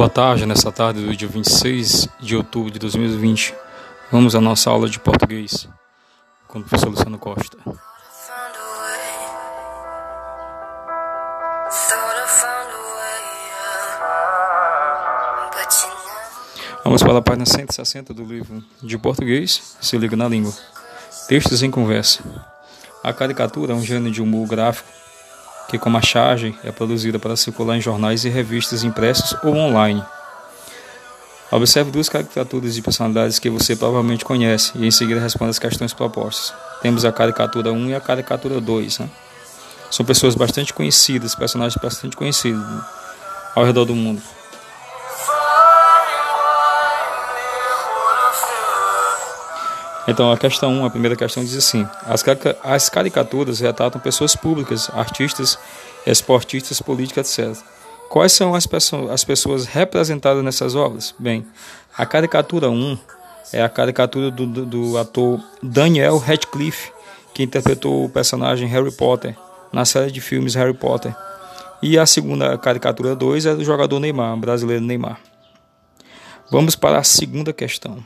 Boa tarde, nessa tarde do dia 26 de outubro de 2020. Vamos à nossa aula de português com o professor Luciano Costa. Vamos para a página 160 do livro de português, se liga na língua. Textos em conversa. A caricatura é um gênero de humor gráfico que, como a charge, é produzida para circular em jornais e revistas impressos ou online. Observe duas caricaturas de personalidades que você provavelmente conhece e em seguida responda as questões propostas. Temos a caricatura 1 e a caricatura 2. Né? São pessoas bastante conhecidas, personagens bastante conhecidos ao redor do mundo. Então, a questão 1, a primeira questão diz assim: as, as caricaturas retratam pessoas públicas, artistas, esportistas, políticos, etc. Quais são as, as pessoas representadas nessas obras? Bem, a caricatura 1 é a caricatura do, do, do ator Daniel Radcliffe, que interpretou o personagem Harry Potter na série de filmes Harry Potter. E a segunda caricatura 2 é do jogador Neymar, brasileiro Neymar. Vamos para a segunda questão.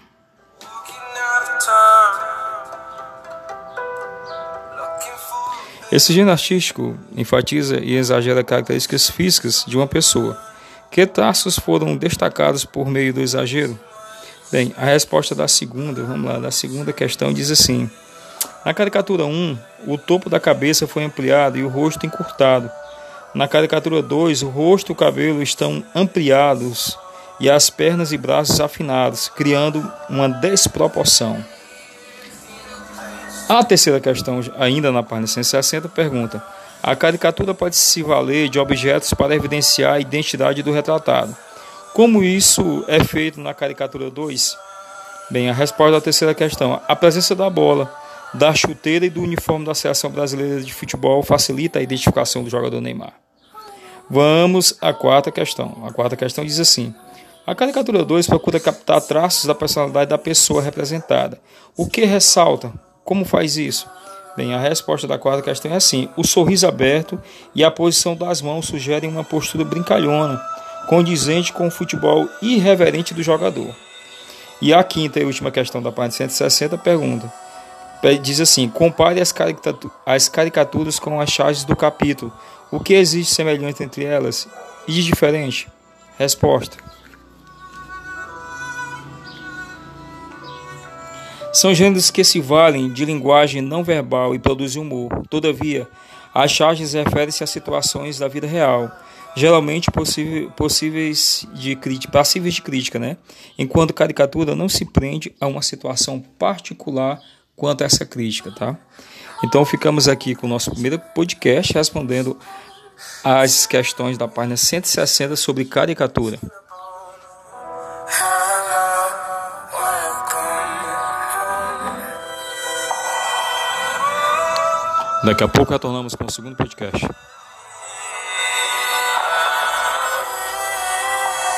Esse gênero artístico enfatiza e exagera características físicas de uma pessoa. Que traços foram destacados por meio do exagero? Bem, a resposta da segunda, vamos lá, da segunda questão diz assim: Na caricatura 1, o topo da cabeça foi ampliado e o rosto encurtado. Na caricatura 2, o rosto e o cabelo estão ampliados e as pernas e braços afinados, criando uma desproporção. A terceira questão, ainda na página 160, pergunta: A caricatura pode se valer de objetos para evidenciar a identidade do retratado. Como isso é feito na caricatura 2? Bem, a resposta da terceira questão: a presença da bola, da chuteira e do uniforme da Seleção Brasileira de Futebol facilita a identificação do jogador Neymar. Vamos à quarta questão. A quarta questão diz assim: a caricatura 2 procura captar traços da personalidade da pessoa representada. O que ressalta? Como faz isso? Bem, a resposta da quarta questão é assim: o sorriso aberto e a posição das mãos sugerem uma postura brincalhona, condizente com o futebol irreverente do jogador. E a quinta e última questão da página 160 pergunta: diz assim: compare as, as caricaturas com as charges do capítulo. O que existe semelhante entre elas e de diferente? Resposta: São gêneros que se valem de linguagem não verbal e produzem humor. Todavia, as charges referem-se a situações da vida real, geralmente possíveis de crítica, passíveis de crítica, né? Enquanto caricatura não se prende a uma situação particular quanto a essa crítica, tá? Então ficamos aqui com o nosso primeiro podcast respondendo as questões da página 160 sobre caricatura. Daqui a pouco retornamos com o segundo podcast.